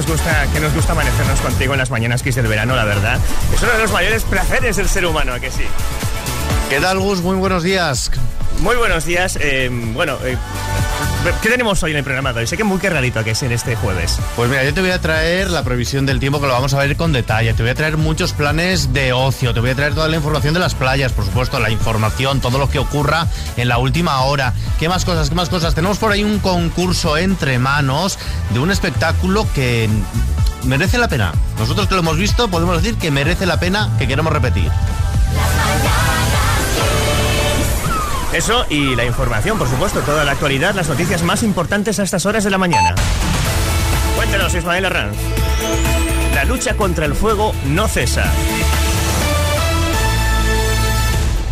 nos gusta, que nos gusta amanecernos contigo en las mañanas que es del verano, la verdad. Es uno de los mayores placeres del ser humano, ¿a que sí? ¿Qué tal, Gus? Muy buenos días. Muy buenos días. Eh, bueno, eh, ¿qué tenemos hoy en el programa de hoy? Sé que muy cargadito que es en este jueves. Pues mira, yo te voy a traer la previsión del tiempo que lo vamos a ver con detalle. Te voy a traer muchos planes de ocio. Te voy a traer toda la información de las playas, por supuesto, la información, todo lo que ocurra en la última hora. ¿Qué más cosas? ¿Qué más cosas? Tenemos por ahí un concurso entre manos de un espectáculo que merece la pena. Nosotros que lo hemos visto podemos decir que merece la pena que queremos repetir. Eso y la información, por supuesto, toda la actualidad, las noticias más importantes a estas horas de la mañana. Cuéntanos, Ismael Arranz. La lucha contra el fuego no cesa.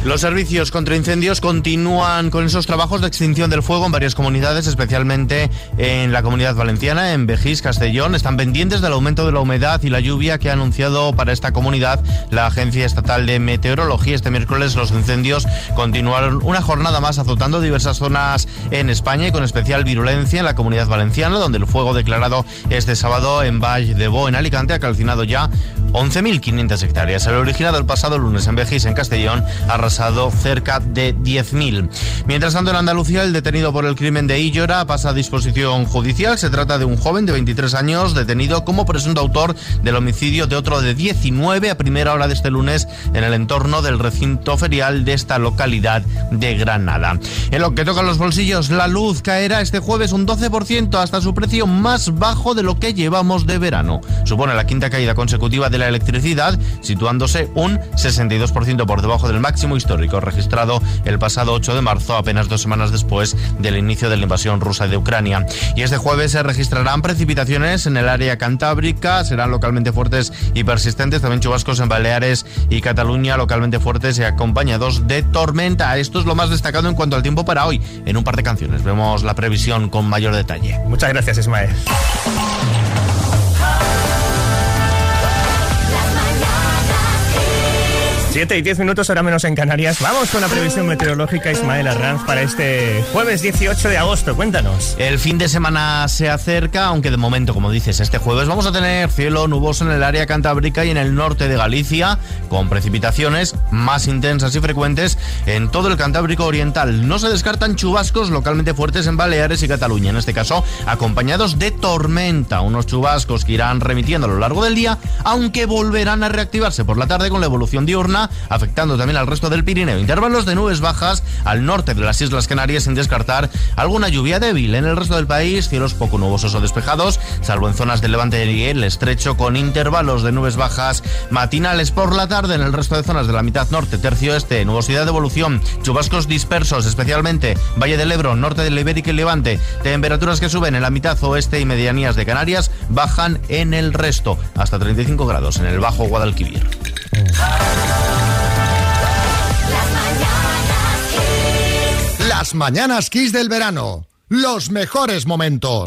Los servicios contra incendios continúan con esos trabajos de extinción del fuego en varias comunidades, especialmente en la comunidad valenciana, en Bejís, Castellón. Están pendientes del aumento de la humedad y la lluvia que ha anunciado para esta comunidad la Agencia Estatal de Meteorología. Este miércoles los incendios continuaron una jornada más azotando diversas zonas en España y con especial virulencia en la comunidad valenciana, donde el fuego declarado este sábado en Valle de Bo, en Alicante, ha calcinado ya 11.500 hectáreas. El originado el pasado lunes en Bejís, en Castellón, arrasado cerca de 10.000. Mientras tanto, en Andalucía, el detenido por el crimen de Illora pasa a disposición judicial. Se trata de un joven de 23 años detenido como presunto autor del homicidio de otro de 19 a primera hora de este lunes en el entorno del recinto ferial de esta localidad de Granada. En lo que toca los bolsillos, la luz caerá este jueves un 12% hasta su precio más bajo de lo que llevamos de verano. Supone la quinta caída consecutiva de la electricidad, situándose un 62% por debajo del máximo histórico registrado el pasado 8 de marzo, apenas dos semanas después del inicio de la invasión rusa de Ucrania. Y este jueves se registrarán precipitaciones en el área cantábrica, serán localmente fuertes y persistentes, también chubascos en Baleares y Cataluña, localmente fuertes y acompañados de tormenta. Esto es lo más destacado en cuanto al tiempo para hoy. En un par de canciones vemos la previsión con mayor detalle. Muchas gracias, Ismael. 7 y 10 minutos, ahora menos en Canarias. Vamos con la previsión meteorológica Ismael Arranz para este jueves 18 de agosto. Cuéntanos. El fin de semana se acerca, aunque de momento, como dices, este jueves vamos a tener cielo nuboso en el área cantábrica y en el norte de Galicia, con precipitaciones más intensas y frecuentes en todo el Cantábrico Oriental. No se descartan chubascos localmente fuertes en Baleares y Cataluña, en este caso acompañados de tormenta. Unos chubascos que irán remitiendo a lo largo del día, aunque volverán a reactivarse por la tarde con la evolución diurna afectando también al resto del Pirineo. Intervalos de nubes bajas al norte de las Islas Canarias sin descartar alguna lluvia débil. En el resto del país, cielos poco nubosos o despejados, salvo en zonas del levante y el estrecho, con intervalos de nubes bajas matinales por la tarde en el resto de zonas de la mitad norte, tercio este, nubosidad de evolución, chubascos dispersos, especialmente Valle del Ebro, norte del Ibérica y Levante, temperaturas que suben en la mitad oeste y medianías de Canarias, bajan en el resto, hasta 35 grados en el Bajo Guadalquivir. Las mañanas Kiss del verano. Los mejores momentos.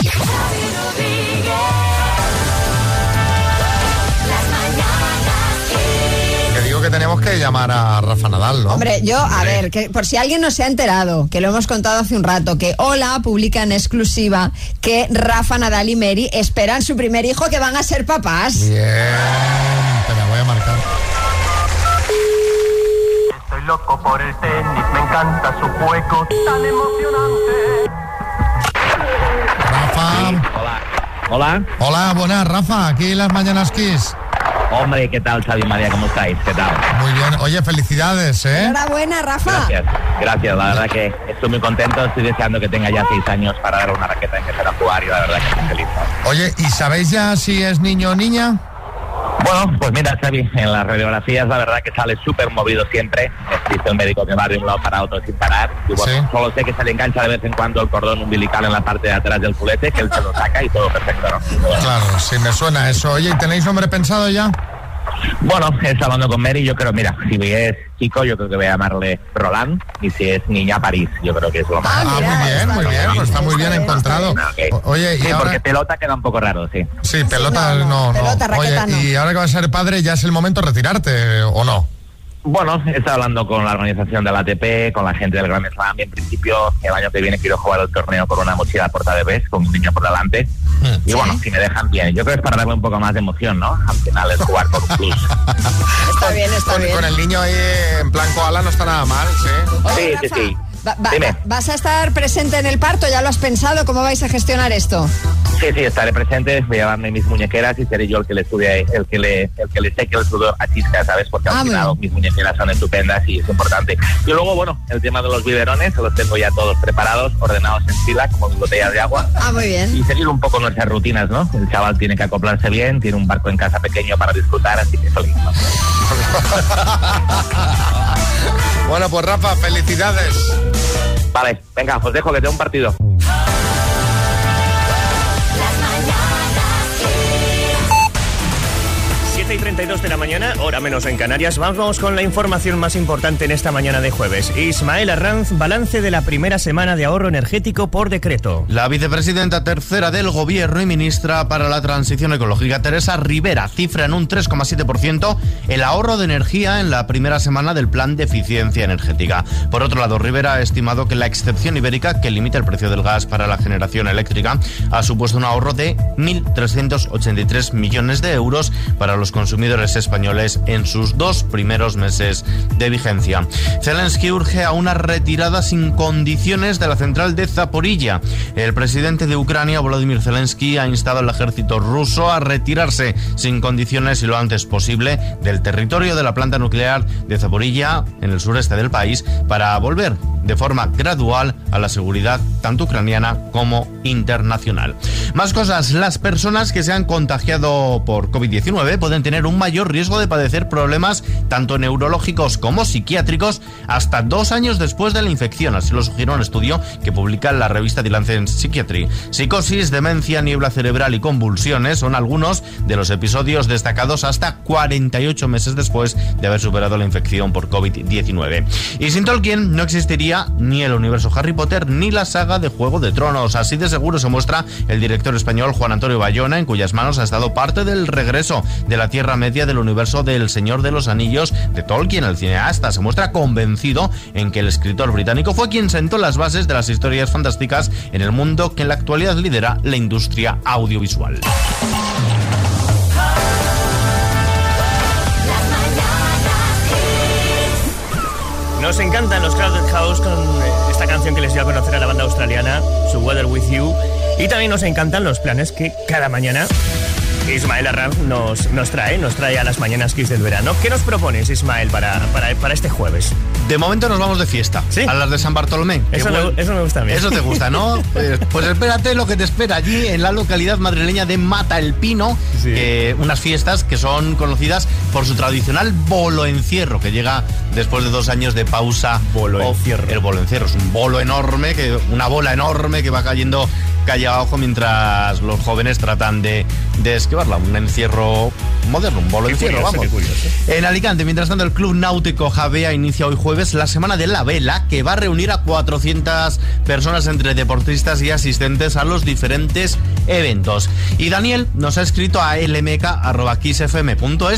Que digo que tenemos que llamar a Rafa Nadal, ¿no? Hombre, yo, a ver, que por si alguien no se ha enterado, que lo hemos contado hace un rato, que Hola publica en exclusiva que Rafa Nadal y Mary esperan su primer hijo que van a ser papás. Bien, te la voy a marcar. Estoy loco por el tenis, me encanta su juego tan emocionante. Rafa. Hola. Hola. Hola, buenas, Rafa. Aquí las mañanas Kiss. Hombre, ¿qué tal, Xavi María? ¿Cómo estáis? ¿Qué tal? Muy bien. Oye, felicidades, ¿eh? Enhorabuena, Rafa. Gracias. Gracias. La verdad que estoy muy contento. Estoy deseando que tenga ya seis años para dar una raqueta y empezar a jugar y la verdad que estoy feliz. Oye, ¿y sabéis ya si es niño o niña? Bueno, pues mira, Xavi, en las radiografías la verdad que sale súper movido siempre. Dice el médico que va de un lado para otro sin parar. Y bueno, Sí. solo sé que se le engancha de vez en cuando el cordón umbilical en la parte de atrás del culete, que él se lo saca y todo perfecto, ¿no? Claro, sí me suena eso. Oye, ¿y tenéis nombre pensado ya? Bueno, está hablando con Mary, yo creo, mira, si es chico, yo creo que voy a llamarle Roland, y si es niña, París, yo creo que es lo más. Ah, Ah, muy bien, muy bien. bien. Pues está muy bien encontrado. Oye, y Sí, ahora... porque pelota queda un poco raro, sí. Sí, pelota no, no, no, no. pelota, Oye, y ahora que vas a ser padre, ¿ya es el momento de retirarte o no? Bueno, he estado hablando con la organización del ATP, con la gente del Grand Slam y en principio el año que viene quiero jugar el torneo con una mochila porta de vez, con un niño por delante. Y bueno, si me dejan bien, yo creo que es para darle un poco más de emoción, ¿no? Al final es jugar por un plus. Está bien, está con, bien. con el niño ahí en plan koala no está nada mal, sí. Sí, sí, sí. Va- va- Dime. ¿Vas a estar presente en el parto? ¿Ya lo has pensado? ¿Cómo vais a gestionar esto? Sí, sí, estaré presente, voy a llevarme mis muñequeras y seré yo el que le estudie, el que le, el que le seque el sudor a Chisca, ¿sabes? Porque al Ah, muy final mis muñequeras son estupendas y es importante. Y luego, bueno, el tema de los biberones, los tengo ya todos preparados, ordenados en fila, como botellas de agua. Ah, muy bien. Y seguir un poco nuestras rutinas, ¿no? El chaval tiene que acoplarse bien, tiene un barco en casa pequeño para disfrutar, así que feliz. ¿no? Bueno, pues Rafa, felicidades. Vale, venga, os dejo que tengo un partido. 7 y 32 de la mañana, hora menos en Canarias. Vamos con la información más importante en esta mañana de jueves. Ismael Arranz, balance de la primera semana de ahorro energético por decreto. La vicepresidenta tercera del Gobierno y ministra para la Transición Ecológica, Teresa Rivera, cifra en un 3,7% el ahorro de energía en la primera semana del Plan de Eficiencia Energética. Por otro lado, Rivera ha estimado que la excepción ibérica, que limita el precio del gas para la generación eléctrica, ha supuesto un ahorro de 1.383 millones de euros para los consumidores españoles en sus dos primeros meses de vigencia. Zelensky urge a una retirada sin condiciones de la central de Zaporilla. El presidente de Ucrania, Volodymyr Zelensky, ha instado al ejército ruso a retirarse sin condiciones y lo antes posible del territorio de la planta nuclear de Zaporilla, en el sureste del país, para volver de forma gradual a la seguridad tanto ucraniana como internacional. Más cosas, las personas que se han contagiado por COVID-19 pueden tener un mayor riesgo de padecer problemas tanto neurológicos como psiquiátricos hasta dos años después de la infección, así lo sugiere un estudio que publica la revista The Lancet Psychiatry. Psicosis, demencia, niebla cerebral y convulsiones son algunos de los episodios destacados hasta 48 meses después de haber superado la infección por COVID-19. Y sin Tolkien no existiría ni el universo Harry Potter ni la saga de Juego de Tronos. Así de seguro se muestra el director español Juan Antonio Bayona, en cuyas manos ha estado parte del regreso de la Tierra Media del universo del Señor de los Anillos de Tolkien. El cineasta se muestra convencido en que el escritor británico fue quien sentó las bases de las historias fantásticas en el mundo que en la actualidad lidera la industria audiovisual. Nos encantan los Crowded House con eh, esta canción que les dio a conocer a la banda australiana, su Weather With You. Y también nos encantan los planes que cada mañana Ismael Arranz nos, nos trae, nos trae a las mañanas Kiss del verano. ¿Qué nos propones, Ismael, para, para, para este jueves? De momento nos vamos de fiesta. Sí. A las de San Bartolomé. Eso me- eso me gusta a mí. Eso te gusta, ¿no? pues, pues espérate lo que te espera allí en la localidad madrileña de Mata el Pino. Sí. que- unas fiestas que son conocidas por su tradicional bolo encierro, que llega después de dos años de pausa. Bolo o- encierro. El bolo encierro es un bolo enorme, que, una bola enorme que va cayendo calle abajo mientras los jóvenes tratan de, de esquivarla. Un encierro moderno, un bolo Qué encierro, curioso, vamos. En Alicante, mientras tanto, el Club Náutico Javea inicia hoy jueves la Semana de la Vela, que va a reunir a 400 personas entre deportistas y asistentes a los diferentes eventos. Y Daniel nos ha escrito a lmk.xfm.es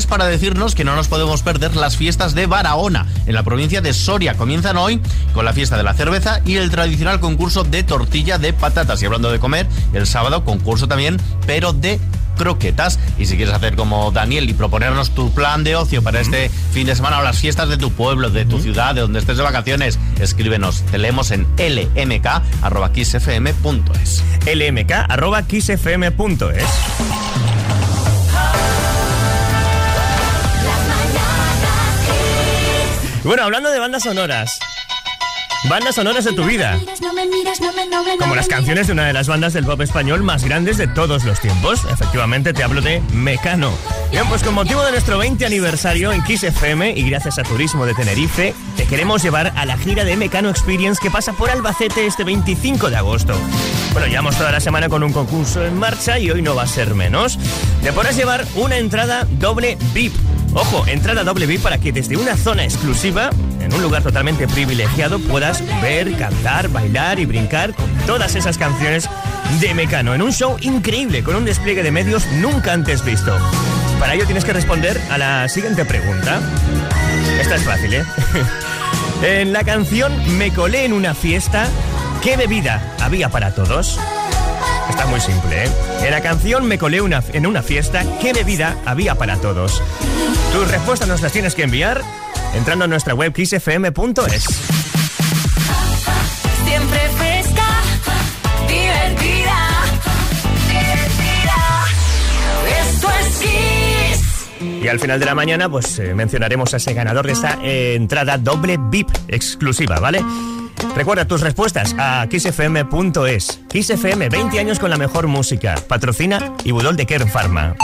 para decirnos que no nos podemos perder las fiestas de Barahona, en la provincia de Soria. Comienzan hoy con la fiesta de la cerveza y el tradicional concurso de tortilla de patatas. Y hablando de comer, el sábado concurso también, pero de croquetas. Y si quieres hacer como Daniel y proponernos tu plan de ocio para este fin de semana o las fiestas de tu pueblo, de tu ciudad, de donde estés de vacaciones, escríbenos. Te leemos en lmk.xfm.es. lmk.kissfm.es. Bueno, hablando de bandas sonoras. Bandas sonoras de tu vida. Como las canciones de una de las bandas del pop español más grandes de todos los tiempos. Efectivamente, te hablo de Mecano. Bien, pues con motivo de nuestro 20 aniversario en Kiss FM y gracias a Turismo de Tenerife, te queremos llevar a la gira de Mecano Experience que pasa por Albacete este 25 de agosto. Bueno, llevamos toda la semana con un concurso en marcha y hoy no va a ser menos. Te podrás llevar una entrada doble VIP. Ojo, entrada doble para que desde una zona exclusiva, en un lugar totalmente privilegiado, puedas ver, cantar, bailar y brincar con todas esas canciones de Mecano en un show increíble con un despliegue de medios nunca antes visto. Para ello tienes que responder a la siguiente pregunta. Esta es fácil, ¿eh? en la canción Me colé en una fiesta, ¿qué bebida había para todos? Está muy simple, ¿eh? En la canción Me colé una, en una fiesta, ¿qué bebida había para todos? Tus respuestas nos las tienes que enviar entrando a nuestra web kissfm.es. Siempre fresca, divertida, divertida. Esto es Kiss. Y al final de la mañana, pues eh, mencionaremos a ese ganador de esta eh, entrada doble VIP exclusiva, ¿vale? Recuerda tus respuestas a kissfm.es. KissFM, 20 años con la mejor música. Patrocina y Budol de Kern Pharma.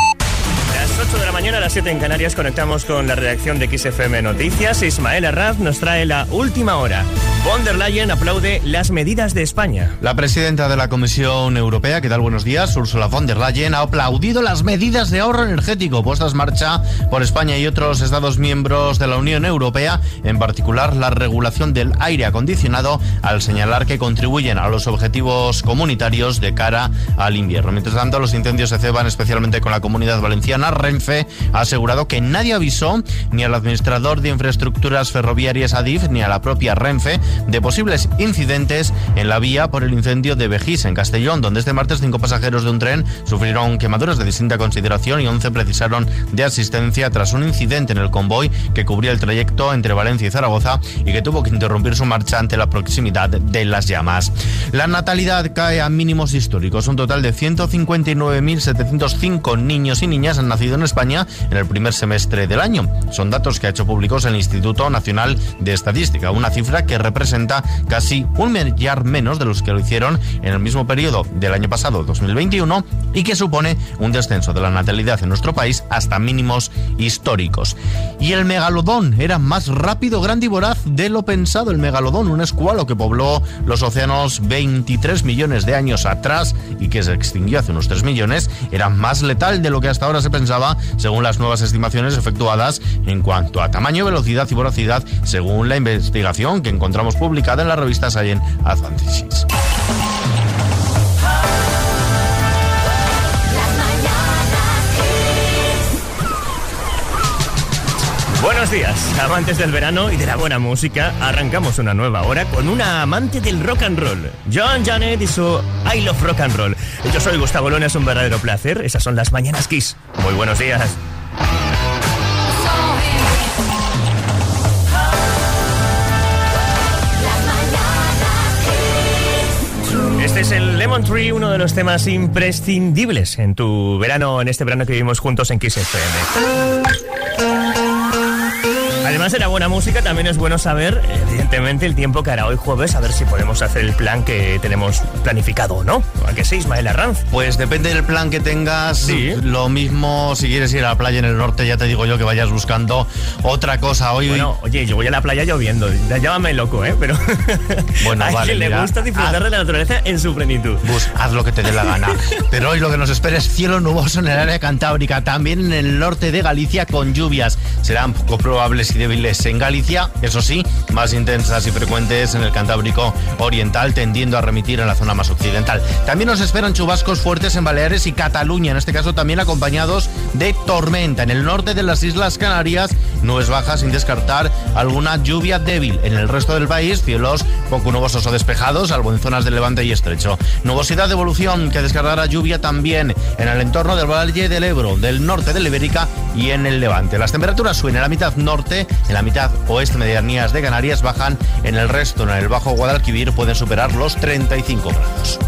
Las 8 de la mañana, a las 7 en Canarias, conectamos con la redacción de XFM Noticias. Ismael Arraz nos trae la última hora. Von der Leyen aplaude las medidas de España. La presidenta de la Comisión Europea, ¿qué tal? Buenos días, Ursula von der Leyen, ha aplaudido las medidas de ahorro energético puestas en marcha por España y otros Estados miembros de la Unión Europea, en particular la regulación del aire acondicionado, al señalar que contribuyen a los objetivos comunitarios de cara al invierno. Mientras tanto, los incendios se ceban especialmente con la comunidad valenciana. Renfe ha asegurado que nadie avisó ni al administrador de infraestructuras ferroviarias ADIF ni a la propia Renfe de posibles incidentes en la vía por el incendio de Vejís, en Castellón, donde este martes cinco pasajeros de un tren sufrieron quemaduras de distinta consideración y 11 precisaron de asistencia tras un incidente en el convoy que cubría el trayecto entre Valencia y Zaragoza y que tuvo que interrumpir su marcha ante la proximidad de las llamas. La natalidad cae a mínimos históricos. Un total de 159.705 niños y niñas han nacido en España en el primer semestre del año. Son datos que ha hecho públicos el Instituto Nacional de Estadística, una cifra que representa casi un millar menos de los que lo hicieron en el mismo periodo del año pasado, 2021, y que supone un descenso de la natalidad en nuestro país hasta mínimos históricos. Y el megalodón era más rápido, grande y voraz de lo pensado. El megalodón, un escualo que pobló los océanos 23 millones de años atrás y que se extinguió hace unos 3 millones, era más letal de lo que hasta ahora se pensaba, según las nuevas estimaciones efectuadas en cuanto a tamaño, velocidad y voracidad, según la investigación que encontramos publicada en la revista Science Advances. Buenos días, amantes del verano y de la buena música. Arrancamos una nueva hora con una amante del rock and roll, John Janet y su I Love Rock and Roll. Yo soy Gustavo Luna, es un verdadero placer. Esas son las mañanas Kiss. Muy buenos días. Este es el Lemon Tree, uno de los temas imprescindibles en tu verano, en este verano que vivimos juntos en Kiss FM. Además de la buena música, también es bueno saber, evidentemente, el tiempo que hará hoy jueves, a ver si podemos hacer el plan que tenemos planificado o no. ¿A que sí, Ismael Arranz? Pues depende del plan que tengas. Sí. Lo mismo si quieres ir a la playa en el norte, ya te digo yo que vayas buscando otra cosa. Hoy, Bueno, oye, yo voy a la playa lloviendo. Llámame loco, ¿eh? Pero Bueno, a vale, quien le gusta disfrutar haz- de la naturaleza en su plenitud. Bus, haz lo que te dé la gana. Pero hoy lo que nos espera es cielo nuboso en el área cantábrica, también en el norte de Galicia con lluvias. Serán poco probables y débiles en Galicia, eso sí, más intensas y frecuentes en el Cantábrico Oriental, tendiendo a remitir en la zona más occidental. También nos esperan chubascos fuertes en Baleares y Cataluña, en este caso también acompañados de tormenta. En el norte de las Islas Canarias, nubes bajas sin descartar alguna lluvia débil. En el resto del país, cielos poco nubosos o despejados, salvo en zonas de levante y estrecho. Nubosidad de evolución que descargará lluvia también en el entorno del Valle del Ebro, del norte de Ibérica y en el levante. Las temperaturas suben en la mitad norte, en la mitad oeste medianías de Canarias bajan, en el resto, en el Bajo Guadalquivir, pueden superar los 35 grados.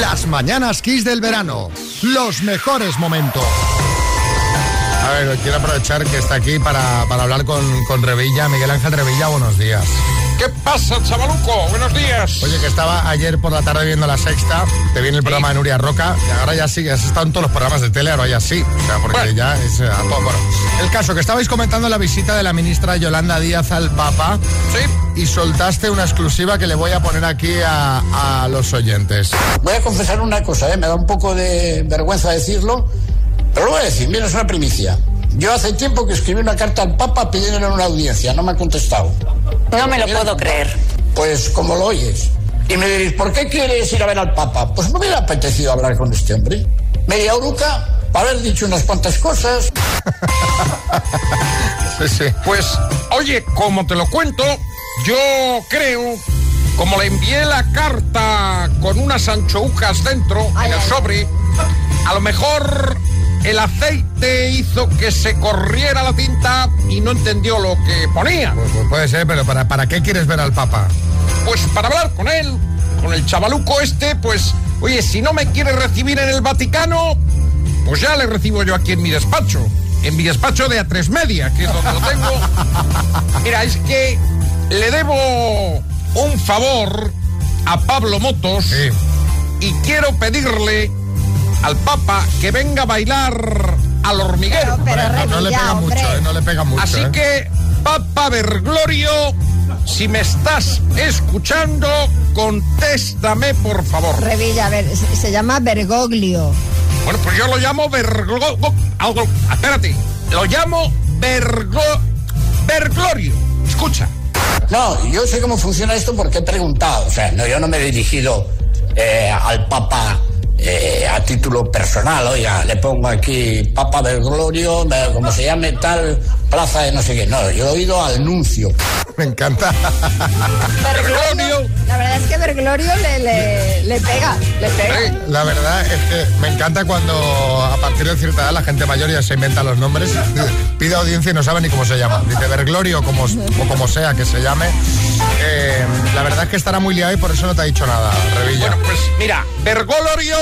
Las mañanas Kiss del verano. Los mejores momentos. A ver, quiero aprovechar que está aquí para, para hablar con, con Revilla. Miguel Ángel Revilla, buenos días. ¿Qué pasa, chavaluco? Buenos días. Oye, que estaba ayer por la tarde viendo la sexta, te viene el programa de Nuria Roca, y ahora ya sí, has estado en todos los programas de tele, ahora ya sí. O sea, porque Bueno. ya es eh, a todo. Bueno, el caso que estabais comentando la visita de la ministra Yolanda Díaz al Papa Sí. y soltaste una exclusiva que le voy a poner aquí a, a los oyentes. Voy a confesar una cosa, ¿eh? me da un poco de vergüenza decirlo, pero lo voy a decir, mira, es una primicia. Yo hace tiempo que escribí una carta al Papa pidiéndole una audiencia, no me ha contestado. No me lo puedo creer. Pues como lo oyes. Y me diréis, ¿por qué quieres ir a ver al Papa? Pues me hubiera apetecido hablar con este hombre. Media oruca, para haber dicho unas cuantas cosas. Pues, oye, como te lo cuento, yo creo, como le envié la carta con unas anchoujas dentro, en el sobre, a lo mejor el aceite hizo que se corriera la tinta y no entendió lo que ponía. Pues, pues puede ser, pero ¿para, ¿para qué quieres ver al Papa? Pues para hablar con él, con el chavaluco este, pues, oye, si no me quiere recibir en el Vaticano, pues ya le recibo yo aquí en mi despacho. En mi despacho de A3 Media, que es donde lo tengo. Mira, es que le debo un favor a Pablo Motos y quiero pedirle al Papa que venga a bailar al hormiguero. no, no le pega mucho, eh, no le pega mucho. Así eh. que, Papa Berglorio, si me estás escuchando, contéstame, por favor. Revilla, a ver, se, se llama Bergoglio. Bueno, pues yo lo llamo Berglo... Algo... Espérate. Lo llamo Bergo... Berglorio. Escucha. No, yo sé cómo funciona esto porque he preguntado. O sea, no, yo no me he dirigido eh, al Papa eh, a título personal. Oiga, le pongo aquí Papa del Glorio, como se llame tal plaza de no sé qué. No, yo he oído al nuncio. Me encanta. Berglorio. La verdad es que Berglorio le, le, le pega, le pega. La verdad es que me encanta cuando a partir de cierta edad la gente mayor ya se inventa los nombres, pide audiencia y no sabe ni cómo se llama. Dice Berglorio como, o como sea que se llame. Eh, la verdad es que estará muy liado y por eso no te ha dicho nada, Revilla. Bueno, pues mira, Bergolorio,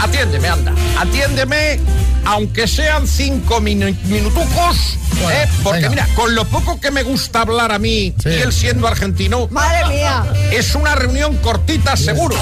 atiéndeme, anda. Atiéndeme, aunque sean cinco minu- minutucos. Bueno, ¿eh? Porque venga. mira, con lo poco que me gusta hablar a mí, y él siendo argentino, Madre mía. es una reunión cortita, seguro.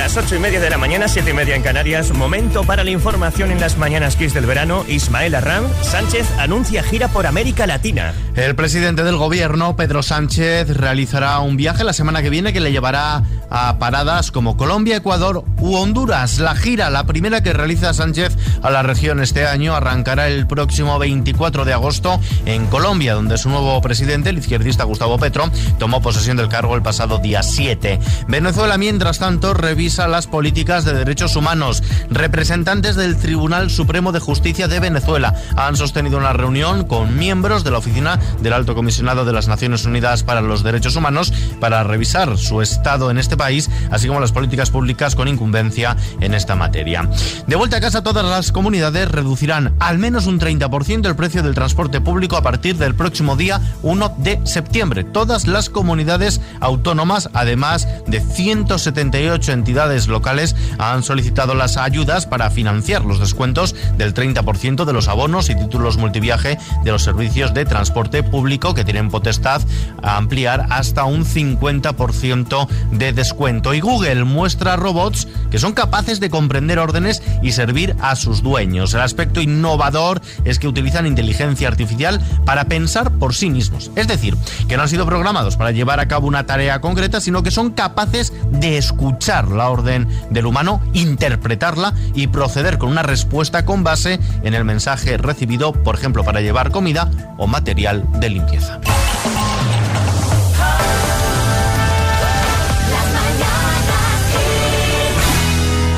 Las ocho y media de la mañana, siete y media en Canarias. Momento para la información en las mañanas Kiss del verano. Ismael Arran Sánchez anuncia gira por América Latina. El presidente del gobierno, Pedro Sánchez, realizará un viaje la semana que viene que le llevará a paradas como Colombia, Ecuador u Honduras. La gira, la primera que realiza Sánchez a la región este año, arrancará el próximo 24 de agosto en Colombia, donde su nuevo presidente, el izquierdista Gustavo Petro, tomó posesión del cargo el pasado día 7. Venezuela, mientras tanto, revisa las políticas de derechos humanos. Representantes del Tribunal Supremo de Justicia de Venezuela han sostenido una reunión con miembros de la oficina del Alto Comisionado de las Naciones Unidas para los Derechos Humanos para revisar su estado en este país, así como las políticas públicas con incumbencia en esta materia. De vuelta a casa, todas las comunidades reducirán al menos un 30% el precio del transporte público a partir del próximo día 1 de septiembre. Todas las comunidades autónomas, además de 178 entidades locales, han solicitado las ayudas para financiar los descuentos del 30% de los abonos y títulos multiviaje de los servicios de transporte público que tienen potestad a ampliar hasta un 50% de descuento. Y Google muestra robots que son capaces de comprender órdenes y servir a sus dueños. El aspecto innovador es que utilizan inteligencia artificial para pensar por sí mismos. Es decir, que no han sido programados para llevar a cabo una tarea concreta, sino que son capaces de escuchar la orden del humano, interpretarla y proceder con una respuesta con base en el mensaje recibido, por ejemplo, para llevar comida o material de limpieza.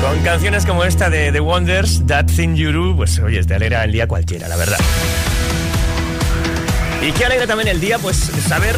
Con canciones como esta de The Wonders, That Thing You Do, pues oye, te alegra el día cualquiera, la verdad. Y qué alegra también el día, pues saber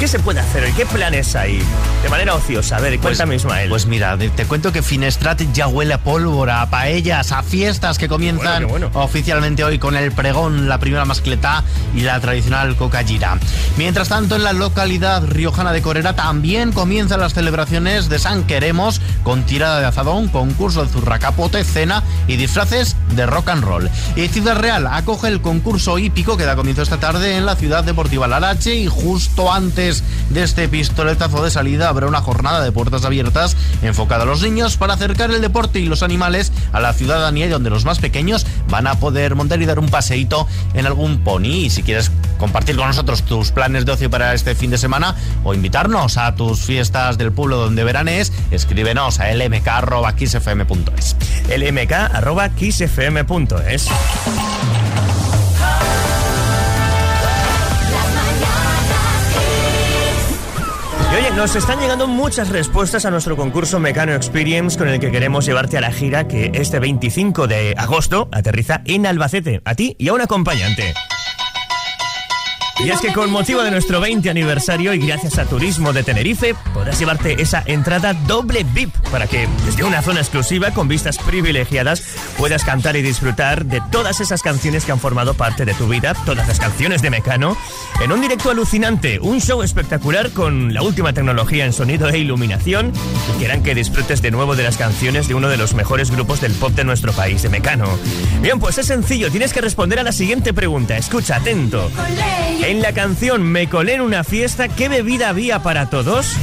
qué se puede hacer qué planes hay de manera ociosa. A ver, cuéntame, Ismael. Pues mira, te cuento que Finestrat ya huele a pólvora, a paellas, a fiestas que comienzan oficialmente hoy con el pregón, la primera mascletá y la tradicional coca gira. Mientras tanto, en la localidad riojana de Corera también comienzan las celebraciones de San Queremos con tirada de azadón, concurso de zurracapote, cena y disfraces de rock and roll. Y Ciudad Real acoge el concurso hípico que da comienzo esta tarde en la ciudad deportiva Larache y justo antes de este pistoletazo de salida habrá una jornada de puertas abiertas enfocada a los niños para acercar el deporte y los animales a la ciudadanía y donde los más pequeños van a poder montar y dar un paseíto en algún pony. Y si quieres compartir con nosotros tus planes de ocio para este fin de semana o invitarnos a tus fiestas del pueblo donde veranes, escríbenos a lmk.xfm.es. lmk.xfm.es. oye, nos están llegando muchas respuestas a nuestro concurso Mecano Experience con el que queremos llevarte a la gira que este 25 de agosto aterriza en Albacete, a ti y a un acompañante. Y es que con motivo de nuestro 20 aniversario y gracias a Turismo de Tenerife, podrás llevarte esa entrada doble VIP para que desde una zona exclusiva con vistas privilegiadas puedas cantar y disfrutar de todas esas canciones que han formado parte de tu vida, todas las canciones de Mecano, en un directo alucinante, un show espectacular con la última tecnología en sonido e iluminación y que harán que disfrutes de nuevo de las canciones de uno de los mejores grupos del pop de nuestro país, de Mecano. Bien, pues es sencillo, tienes que responder a la siguiente pregunta. Escucha, atento. En la canción Me colé en una fiesta, ¿qué bebida había para todos?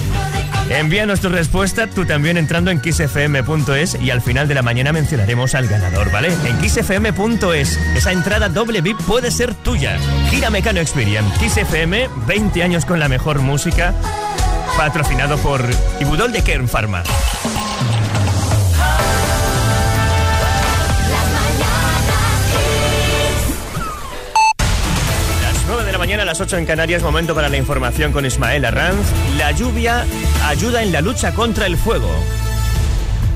Envíanos tu respuesta, tú también entrando en kissfm.es y al final de la mañana mencionaremos al ganador, ¿vale? En kissfm.es, esa entrada doble VIP puede ser tuya. Gira Mecano Experience, Kiss FM, 20 años con la mejor música, patrocinado por Ibudol de Kern Pharma. Las 8 en Canarias, momento para la información con Ismael Arranz. La lluvia ayuda en la lucha contra el fuego.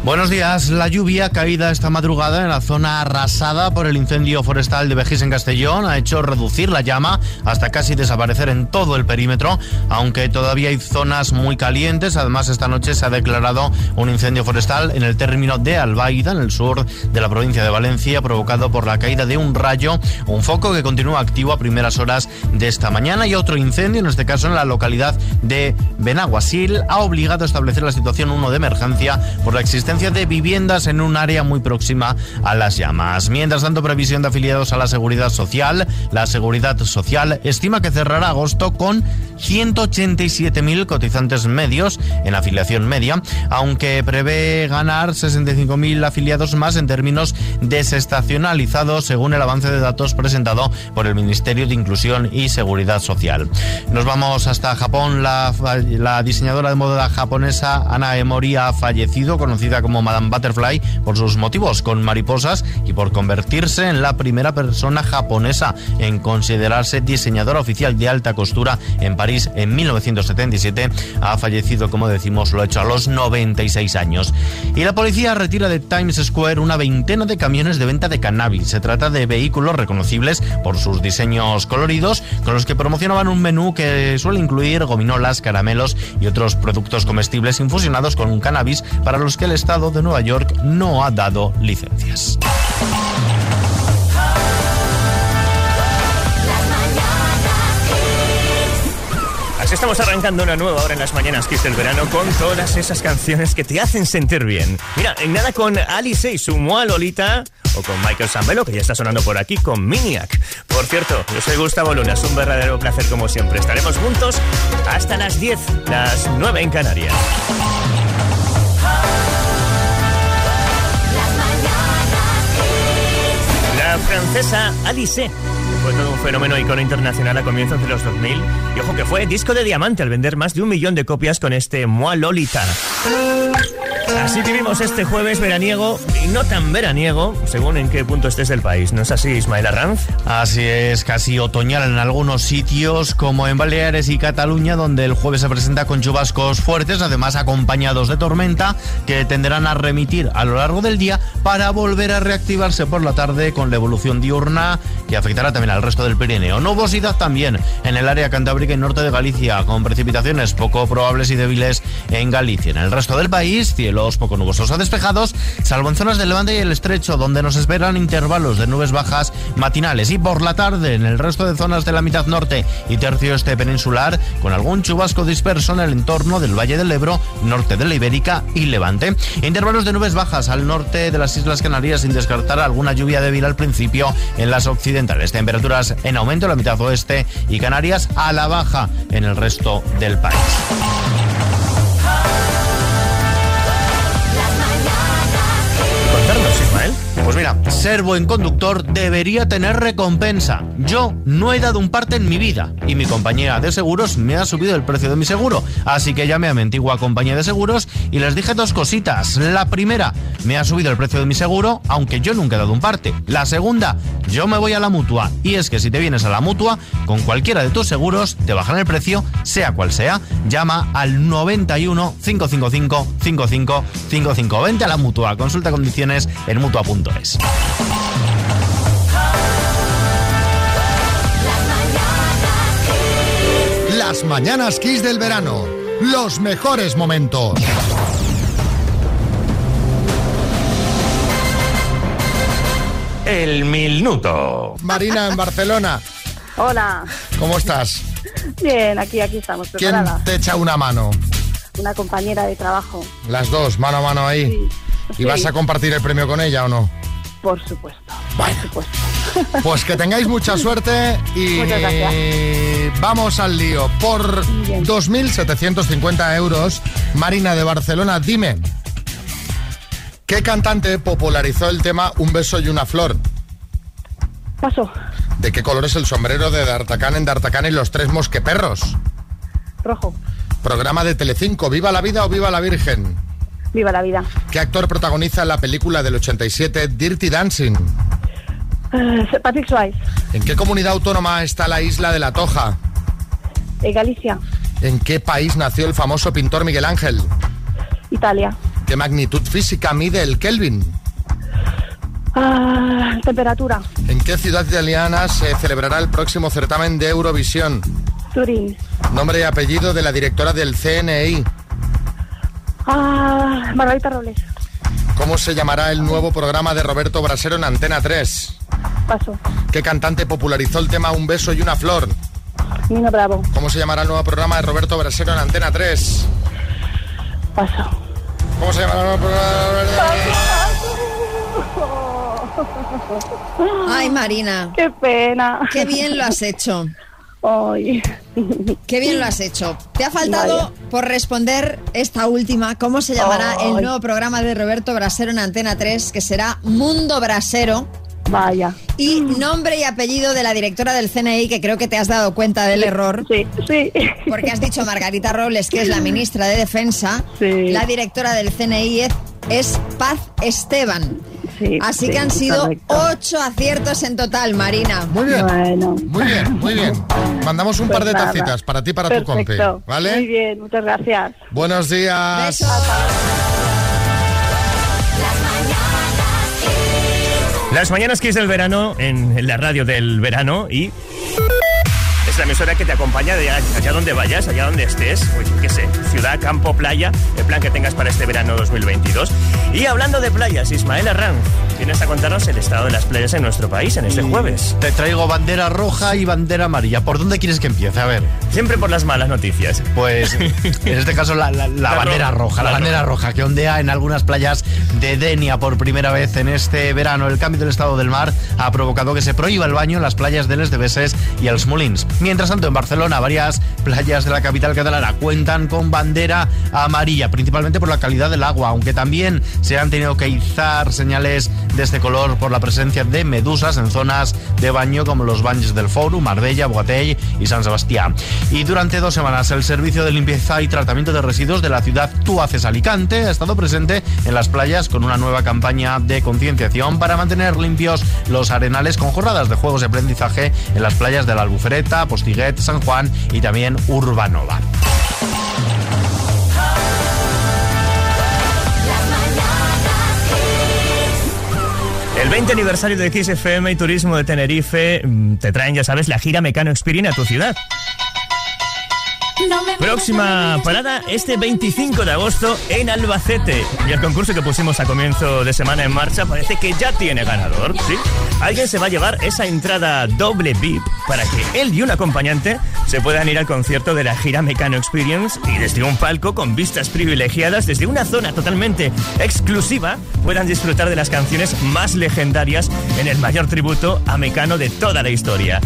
Buenos días. La lluvia caída esta madrugada en la zona arrasada por el incendio forestal de Vejís en Castellón ha hecho reducir la llama hasta casi desaparecer en todo el perímetro, aunque todavía hay zonas muy calientes. Además, esta noche se ha declarado un incendio forestal en el término de Albaida, en el sur de la provincia de Valencia, provocado por la caída de un rayo, un foco que continúa activo a primeras horas de esta mañana y otro incendio, en este caso en la localidad de Benaguasil, ha obligado a establecer la situación 1 de emergencia por la existencia de viviendas en un área muy próxima a las llamas. Mientras tanto, previsión de afiliados a la Seguridad Social. La Seguridad Social estima que cerrará agosto con 187.000 cotizantes medios en afiliación media, aunque prevé ganar 65.000 afiliados más en términos desestacionalizados, según el avance de datos presentado por el Ministerio de Inclusión y Seguridad Social. Nos vamos hasta Japón. La, la diseñadora de moda japonesa Ana Emori ha fallecido, conocida como Madame Butterfly, por sus motivos con mariposas y por convertirse en la primera persona japonesa en considerarse diseñadora oficial de alta costura en París en 1977. Ha fallecido, como decimos, lo ha hecho a los 96 años. Y la policía retira de Times Square una veintena de camiones de venta de cannabis. Se trata de vehículos reconocibles por sus diseños coloridos, con los que promocionaban un menú que suele incluir gominolas, caramelos y otros productos comestibles infusionados con cannabis para los que el Estado de Nueva York no ha dado licencias. Estamos arrancando una nueva hora en las mañanas Kiss del verano con todas esas canciones que te hacen sentir bien. Mira, en nada con Alice y su Mua Lolita o con Michael Sambelo, que ya está sonando por aquí, con Miniac. Por cierto, yo soy Gustavo Luna, es un verdadero placer como siempre. Estaremos juntos hasta las 10, las 9 en Canarias. Francesa Alice fue todo un fenómeno icono internacional a comienzos de los 2000 y ojo que fue disco de diamante al vender más de un millón de copias con este Moi Lolita. Así vivimos este jueves veraniego y no tan veraniego, según en qué punto estés del país. ¿No es así, Ismael Arranz? Así es, casi otoñal en algunos sitios, como en Baleares y Cataluña, donde el jueves se presenta con chubascos fuertes, además acompañados de tormenta, que tenderán a remitir a lo largo del día para volver a reactivarse por la tarde con la evolución diurna que afectará también al resto del Pirineo. Nubosidad también en el área cantábrica y norte de Galicia, con precipitaciones poco probables y débiles en Galicia. En el resto del país, cielos poco nubosos a despejados, salvo en zonas del Levante y el Estrecho, donde nos esperan intervalos de nubes bajas matinales. Y por la tarde, en el resto de zonas de la mitad norte y tercio este peninsular, con algún chubasco disperso en el entorno del Valle del Ebro, norte de la Ibérica y Levante. Intervalos de nubes bajas al norte de las Islas Canarias, sin descartar alguna lluvia débil al principio en las occidentales. Temperaturas en aumento en la mitad oeste y Canarias a la baja en el resto del país. Pues mira, ser buen conductor debería tener recompensa. Yo no he dado un parte en mi vida y mi compañía de seguros me ha subido el precio de mi seguro. Así que llamé a mi antigua compañía de seguros y les dije dos cositas. La primera, me ha subido el precio de mi seguro, aunque yo nunca he dado un parte. La segunda, yo me voy a la mutua. Y es que si te vienes a la mutua, con cualquiera de tus seguros, te bajan el precio, sea cual sea. Llama al 91 555 5555. Vente a la mutua. Consulta condiciones en mutua.es. Las mañanas Kiss del verano. Los mejores momentos. El minuto. Marina en Barcelona, Hola. ¿cómo estás? Bien, aquí, aquí estamos ¿Quién preparadas. te echa una mano? Una compañera de trabajo. Las dos, mano a mano ahí. ¿Y Sí. vas a compartir el premio con ella o no? Por supuesto. Bueno. Por supuesto. Pues que tengáis mucha suerte y vamos al lío. Por 2.750 euros, Marina de Barcelona, dime, ¿qué cantante popularizó el tema Un beso y una flor? Paso. ¿De qué color es el sombrero de D'Artacán en D'Artacán y los tres mosqueperros? Rojo. Programa de Telecinco, ¿Viva la vida o Viva la Virgen? Viva la vida. ¿Qué actor protagoniza la película del 87 Dirty Dancing? Eh, Patrick Swayze. ¿En qué comunidad autónoma está la isla de La Toja? Eh, Galicia. ¿En qué país nació el famoso pintor Miguel Ángel? Italia. ¿Qué magnitud física mide el Kelvin? Ah, temperatura. ¿En qué ciudad italiana se celebrará el próximo certamen de Eurovisión? Turín. Nombre y apellido de la directora del CNI. Ah, Margarita Robles. ¿Cómo se llamará el nuevo programa de Roberto Brasero en Antena 3? Paso. ¿Qué cantante popularizó el tema Un beso y una flor? Nino Bravo. ¿Cómo se llamará el nuevo programa de Roberto Brasero en Antena 3? Paso. ¿Cómo se llamará el nuevo programa de Roberto Ay, Marina. Qué pena. Qué bien lo has hecho. Ay. Qué bien lo has hecho. Te ha faltado Vaya. por responder esta última. ¿Cómo se llamará Ay. el nuevo programa de Roberto Brasero en Antena 3? Que será Mundo Brasero. Vaya. Y nombre y apellido de la directora del CNI, que creo que te has dado cuenta del error. Sí, sí. Porque has dicho Margarita Robles, que es la ministra de Defensa. Sí. La directora del CNI es, es Paz Esteban. Sí, Así sí, que han sido correcto. ocho aciertos en total, Marina. Muy bien. Bueno. Muy bien, muy bien. Mandamos un Pues par de nada. tacitas para ti y para tu compi. Perfecto. ¿Vale? Muy bien, muchas gracias. Buenos días. Besos. Las mañanas Kiss del verano en, la radio del verano y es la emisora que te acompaña de allá, donde vayas, allá donde estés, qué sé, ciudad, campo, playa, el plan que tengas para este verano 2022. Y hablando de playas, Ismael Arranz, vienes a contarnos el estado de las playas en nuestro país en este jueves. Te traigo bandera roja y bandera amarilla. ¿Por dónde quieres que empiece? A ver. Siempre por las malas noticias. Pues en este caso la, la- la La bandera roja, roja, la bandera roja que ondea en algunas playas de Denia por primera vez en este verano. El cambio del estado del mar ha provocado que se prohíba el baño en las playas de Les de Beses y Els Molins. Mientras tanto, en Barcelona, varias playas de la capital catalana cuentan con bandera amarilla, principalmente por la calidad del agua, aunque también se han tenido que izar señales de este color por la presencia de medusas en zonas de baño como los baños del Fòrum, Marbella, Bogatell y San Sebastián. Y durante dos semanas el servicio de limpieza y tratamiento de residuos de la ciudad Tuaces Alicante ha estado presente en las playas con una nueva campaña de concienciación para mantener limpios los arenales con jornadas de juegos de aprendizaje en las playas de la Albufereta, Postiguet, San Juan y también Urbanova. 20 aniversario de XFM y Turismo de Tenerife mm, te traen, ya sabes, la gira Mecano Experience a tu ciudad. Próxima parada este 25 de agosto en Albacete. Y el concurso que pusimos a comienzo de semana en marcha parece que ya tiene ganador, ¿sí? Alguien se va a llevar esa entrada doble VIP para que él y un acompañante se puedan ir al concierto de la gira Mecano Experience y desde un palco con vistas privilegiadas, desde una zona totalmente exclusiva, puedan disfrutar de las canciones más legendarias en el mayor tributo a Mecano de toda la historia.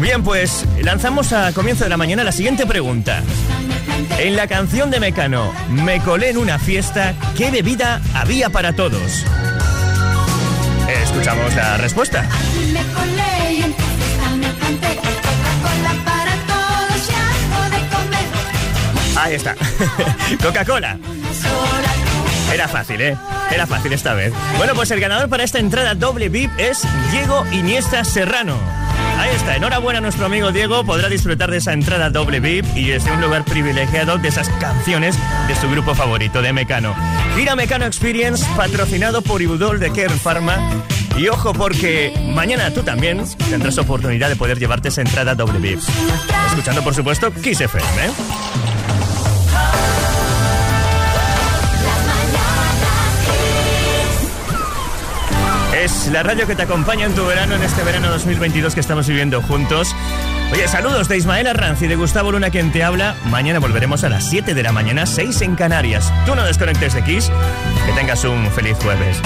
Bien, pues lanzamos a comienzo de la mañana la siguiente pregunta. En la canción de Mecano, Me colé en una fiesta, ¿qué bebida había para todos? escuchamos la respuesta. Ahí está. Coca-Cola. Era fácil, ¿eh? Era fácil esta vez. Bueno, pues el ganador para esta entrada doble VIP es Diego Iniesta Serrano. Está, enhorabuena a nuestro amigo Diego, podrá disfrutar de esa entrada doble VIP y desde un lugar privilegiado de esas canciones de su grupo favorito, de Mecano. Gira Mecano Experience, patrocinado por Ibudol de Care Pharma. Y ojo porque mañana tú también tendrás oportunidad de poder llevarte esa entrada doble VIP. Escuchando, por supuesto, Kiss FM, La radio que te acompaña en tu verano, en este verano 2022 que estamos viviendo juntos. Oye, saludos de Ismael Arranz y de Gustavo Luna quien te habla. Mañana volveremos a las 7 de la mañana, 6 en Canarias. Tú no desconectes de Kiss. Que tengas un feliz jueves.